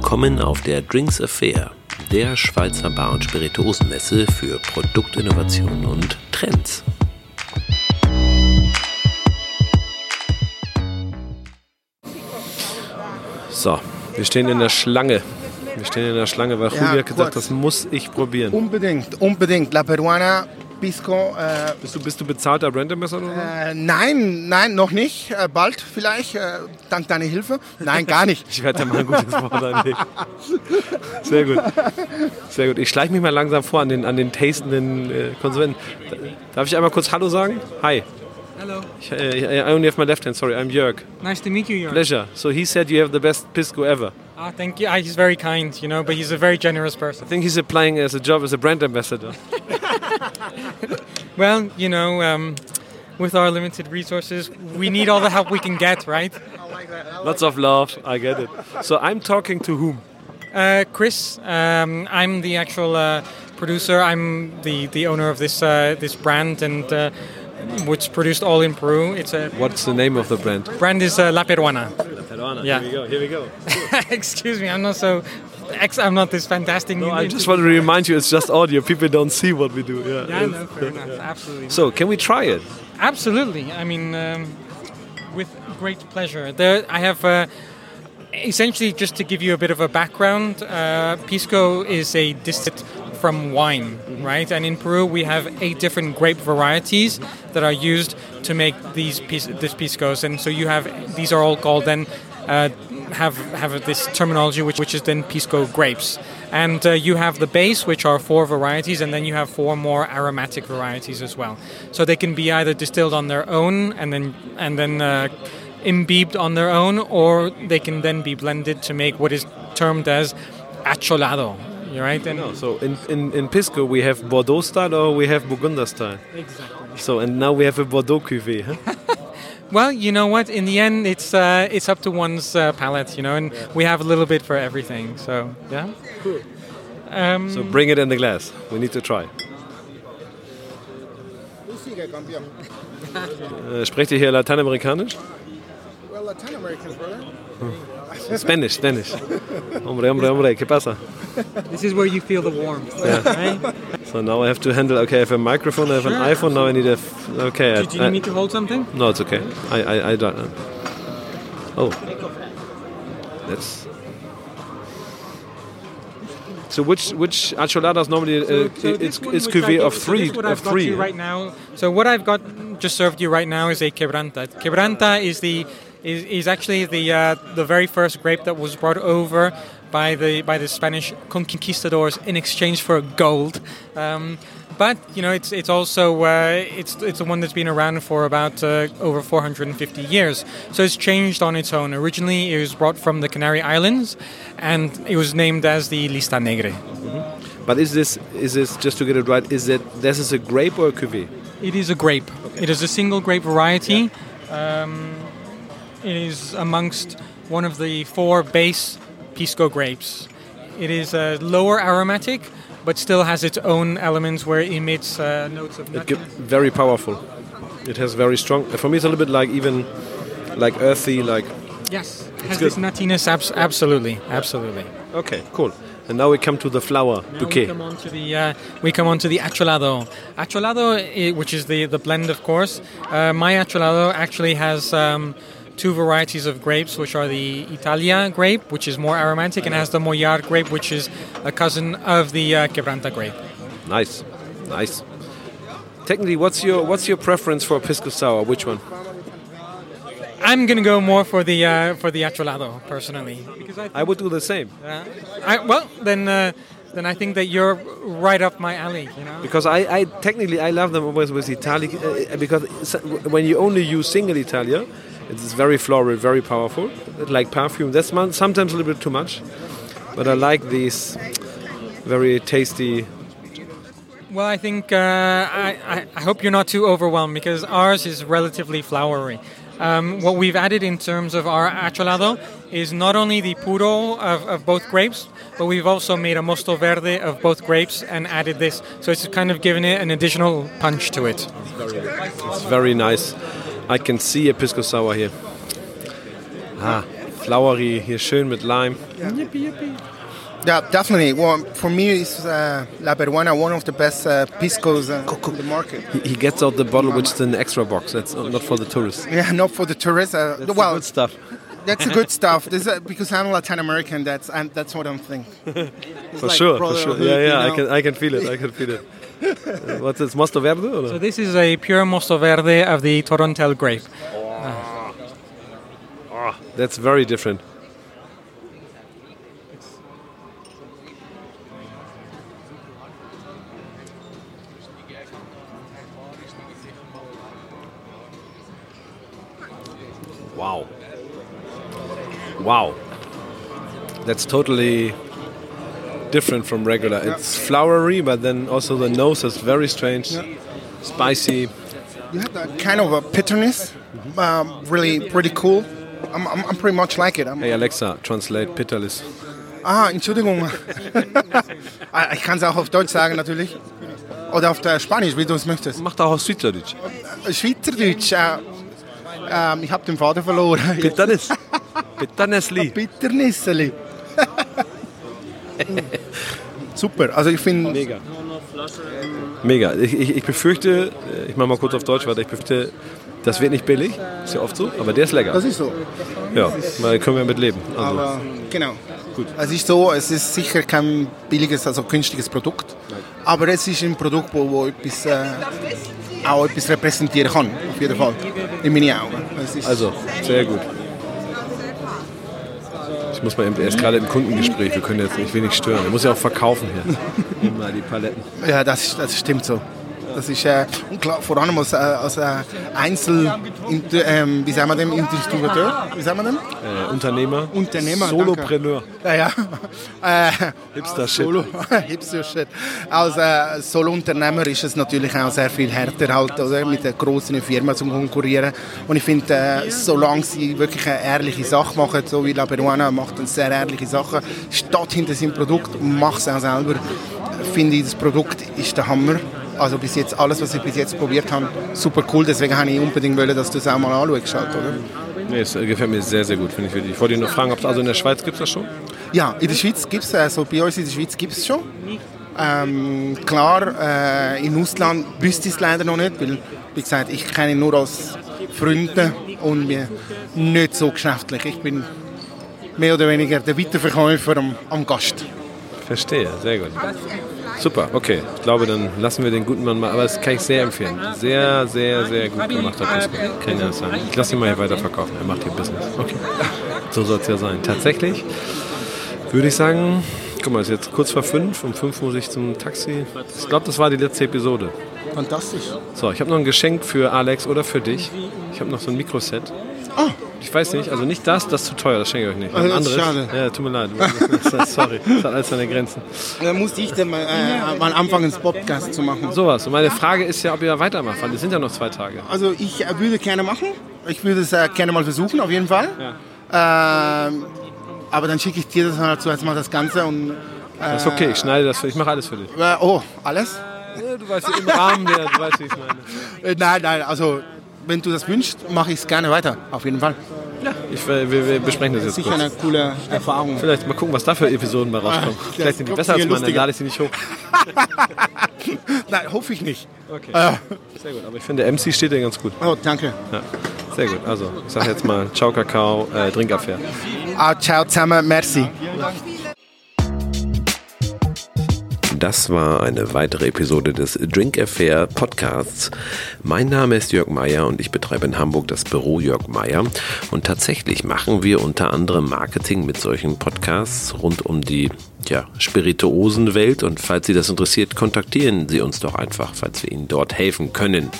Willkommen auf der Drinks Affair, der Schweizer Bar- und Spirituosenmesse für Produktinnovationen und Trends. So, wir stehen in der Schlange. Wir stehen in der Schlange, weil Ja, Julio hat gesagt, kurz. das muss ich probieren. Unbedingt, unbedingt. La Peruana Pisco. Äh, Bist du, bist du bezahlter Brand Ambassador? oder so? äh, nein, nein, noch nicht. Äh, bald vielleicht, äh, dank deiner Hilfe. Nein, gar nicht. Ich werde da mal ein gutes Wort einlegen. Sehr gut. Sehr gut. Ich schleiche mich mal langsam vor an den, an den tastenden äh, Konsumenten. Darf ich einmal kurz Hallo sagen? Hi. Hello. Ich, äh, I only have my left hand, sorry. I'm Jörg. Nice to meet you, Jörg. Pleasure. So he said you have the best pisco ever. Ah, thank you. Ah, he's very kind, you know, but he's a very generous person. I think he's applying as a job as a brand ambassador. Well, you know, um, with our limited resources, we need all the help we can get, right? Lots of love. I get it. So I'm talking to whom? Uh, Chris, um, I'm the actual uh, producer. I'm the, the owner of this uh, this brand, and uh, which produced all in Peru. It's a What's the name of the brand? brand is uh, La Peruana. Peruana. Yeah. Here we go. Here we go. Excuse me, I'm not so. Ex- I'm not this fantastic. No, I just want to remind you, it's just audio. People don't see what we do. Yeah. Yeah, no, fair enough. Absolutely. So can we try it? Absolutely. I mean, um, with great pleasure. There, I have uh, essentially just to give you a bit of a background. Uh, pisco is a distillate from wine, right? And in Peru, we have eight different grape varieties that are used to make these this piscos. And so you have these are all called then. Uh, have have this terminology which which is then pisco grapes, and uh, you have the base which are four varieties, and then you have four more aromatic varieties as well. So they can be either distilled on their own and then and then uh, imbibed on their own, or they can then be blended to make what is termed as acholado. you're right? And No. So in, in, in Pisco we have Bordeaux style or we have Burgunder style. exactly. So and now we have a Bordeaux cuvée. Huh? Well, you know what? In the end, it's uh, it's up to one's uh, palate, you know, and we have a little bit for everything. So yeah. Cool. Um, So bring it in the glass. We need to try. Äh, sprecht ihr hier Lateinamerikanisch? Well, Latin Americans, brother. Spanish, Spanish. Hombre, hombre, hombre, ¿qué pasa? This is where you feel the warmth, right? So now I have to handle. Okay, I have a microphone. I have an Sure. iPhone. Now I need a. f- Okay. I- Do you need me to hold something? No, it's okay. I I, I don't. Oh, that's. So which which acholadas normally uh, So- so it's it's cuvee of so three what of three. right now. So what I've got just served you right now is a quebranta. Quebranta is the is, is actually the uh, the very first grape that was brought over by the by the Spanish conquistadors in exchange for gold. Um, but you know, it's it's also uh, it's it's the one that's been around for about uh, over 450 years. So it's changed on its own. Originally, it was brought from the Canary Islands, and it was named as the Listán Negro. But is this is this just to get it right? Is it this is a grape or a cuvee? It is a grape. It is a single grape variety. Um, it is amongst one of the four base pisco grapes. It is uh, lower aromatic, but still has its own elements where it emits uh, notes of It nuttiness. very powerful. It has very strong. For me, it's a little bit like even like earthy. Like Yes, has good. this nuttiness. Abs- absolutely, absolutely. okay, cool. And now we come to the flower Now bouquet. we come on to the uh, we come on to the acholado. Acholado, which is the the blend, of course. Uh, my acholado actually has. Um, Two varieties of grapes, which are the Italia grape, which is more aromatic, and has the Mollar grape, which is a cousin of the uh, Quebranta grape. Nice, nice. Technically, what's your what's your preference for pisco sour? Which one? I'm gonna go more for the uh, for the acholado personally, because I, I would do the same uh, I well then uh, then I think that you're right up my alley. You know. because I, I technically I love them always with Italia uh, because when you only use single Italia, it's very floral, very powerful, like perfume. That's sometimes a little bit too much, but I like these very tasty. Well, I think uh, I, I, hope you're not too overwhelmed because ours is relatively flowery. Um, what we've added in terms of our acholado is not only the puro of, of both grapes, but we've also made a mosto verde of both grapes and added this. So it's kind of given it an additional punch to it. It's very nice. I can see a pisco sour here. Ah, flowery, here, schön mit Lime. Yeah, definitely. Well, for me, it's uh, La Peruana, one of the best uh, piscos uh, in the market. He, he gets out the bottle which is an extra box. That's not for the tourists. Yeah, not for the tourists. Uh, That's the well, good stuff. that's the good stuff. This, uh, because I'm Latin American, that's and that's what I'm thinking. For like sure, for brotherhood, sure. Yeah, you yeah, I can, I can feel it. I can feel it. What's this, Mosto Verde? Oder? So this is a pure Mosto Verde of the Torontel grape. Ah. Ah. That's very different. Wow. Wow. That's totally different from regular. It's flowery, but then also the nose is very strange, spicy. You have that kind of a bitterness. Um, really, pretty cool. I'm, I'm, I'm pretty much like it. I'm, Hey Alexa, translate Pitterless. ah, Entschuldigung. Ich kann es auch auf Deutsch sagen natürlich. Oder auf der Spanisch, wie du es möchtest. Macht auch Schweizerdeutsch. Schweizerdeutsch. Äh, ähm, ich habe den Vater verloren. Pitternes. Pitternesli. Bitternisseli. Super. Also ich finde, Mega. Mega. Ich, ich, ich befürchte, äh, ich mache mal kurz auf Deutsch weiter, ich befürchte, das wird nicht billig, ist ja oft so, aber der ist lecker. das ist so. Ja, da können wir mit leben. Also, Aber genau. Gut. Es ist so, es ist sicher kein billiges, also günstiges Produkt. Aber es ist ein Produkt, wo, wo etwas, äh, auch etwas repräsentieren kann. Auf jeden Fall. In meinen Augen. Also, sehr gut. Ich muss mal eben, er ist gerade im Kundengespräch, wir können jetzt nicht wenig stören. Er muss ja auch verkaufen hier. Immer die Paletten. ja, das, das stimmt so. Das ist äh, klar, vor allem als, äh, als äh, Einzel, ähm, wie sagen wir dem, Distributeur, wie sagen wir dem? Äh, Unternehmer. Unternehmer, Solopreneur. Ja, ja. Äh, Hipster-Shit. Solo, Hipster-Shit. Als äh, Solo-Unternehmer ist es natürlich auch sehr viel härter, halt, oder, mit den grossen Firmen zu konkurrieren. Und ich finde, äh, solange sie wirklich eine ehrliche Sache machen, so wie La Peruana macht eine sehr ehrliche Sache, steht hinter seinem Produkt und macht es auch selber, finde ich, das Produkt ist der Hammer. Also bis jetzt, alles, was ich bis jetzt probiert habe, super cool. Deswegen habe ich unbedingt wollen, dass du es auch mal anschaust. Oder? Nee, es gefällt mir sehr, sehr gut, finde ich wirklich. Ich wollte nur fragen, ob es also in der Schweiz gibt es das schon? Ja, in der Schweiz gibt es, also bei uns in der Schweiz gibt es schon. Ähm, klar, äh, im Ausland wüsste ich es leider noch nicht, weil, wie gesagt, ich kenne ihn nur als Freunde und mir nicht so geschäftlich. Ich bin mehr oder weniger der Weiterverkäufer am, am Gast. Verstehe, sehr gut. Super, okay. Ich glaube, dann lassen wir den guten Mann mal. Aber das kann ich sehr empfehlen. Sehr, sehr, sehr gut gemachter Pisco. Kann ja sein. Ich lasse ihn mal hier weiter verkaufen. Er macht hier Business. Okay. So soll es ja sein. Tatsächlich würde ich sagen, guck mal, es ist jetzt kurz vor fünf. Um fünf muss ich zum Taxi. Ich glaube, das war die letzte Episode. Fantastisch. So, ich habe noch ein Geschenk für Alex oder für dich. Ich habe noch so ein Mikroset. Ah. Ich weiß nicht, also nicht das, das ist zu teuer, das schenke ich euch nicht. Also das ist schade. Ja, tut mir leid. Sorry, das hat alles seine Grenzen. Da musste ich dann mal, äh, mal anfangen, das Podcast zu machen. Sowas. Und meine Frage ist ja, ob ihr weitermacht, weil es sind ja noch zwei Tage. Also ich äh, würde gerne machen. Ich würde es äh, gerne mal versuchen, auf jeden Fall. Ähm, aber dann schicke ich dir das halt zuerst mal das Ganze und Das ist okay, ich schneide das für Ich mache alles für dich. äh, oh, alles? Du weißt im Rahmen der, du weißt, wie ich meine. Äh, nein, nein, also wenn du das wünschst, mache ich es gerne weiter, auf jeden Fall. Ich, wir, wir besprechen das jetzt Sicher kurz. eine coole Erfahrung. Vielleicht mal gucken, was da für Episoden bei rauskommen. Ah, Vielleicht sind die besser als meine, dann lustiger. lade ich sie nicht hoch. Nein, hoffe ich nicht. Okay. Äh, Sehr gut, aber ich finde, MC steht dir ganz gut. oh, danke. Ja. Sehr gut, also ich sage jetzt mal Ciao Kakao, äh, Trinkaffair. Ah, ciao zusammen, merci. Das war eine weitere Episode des Drink Affair Podcasts. Mein Name ist Jörg Meier und ich betreibe in Hamburg das Büro Jörg Meier. Und tatsächlich machen wir unter anderem Marketing mit solchen Podcasts rund um die ja, Spirituosenwelt. Und falls Sie das interessiert, kontaktieren Sie uns doch einfach, falls wir Ihnen dort helfen können.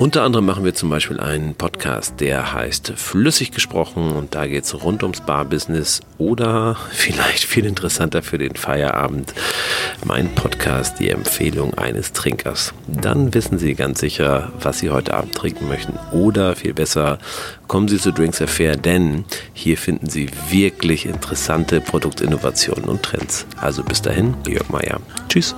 Unter anderem machen wir zum Beispiel einen Podcast, der heißt Flüssig gesprochen und da geht es rund ums Barbusiness oder vielleicht viel interessanter für den Feierabend, mein Podcast, die Empfehlung eines Trinkers. Dann wissen Sie ganz sicher, was Sie heute Abend trinken möchten oder viel besser, kommen Sie zu Drinks Affair, denn hier finden Sie wirklich interessante Produktinnovationen und Trends. Also bis dahin, Jörg Meier. Tschüss.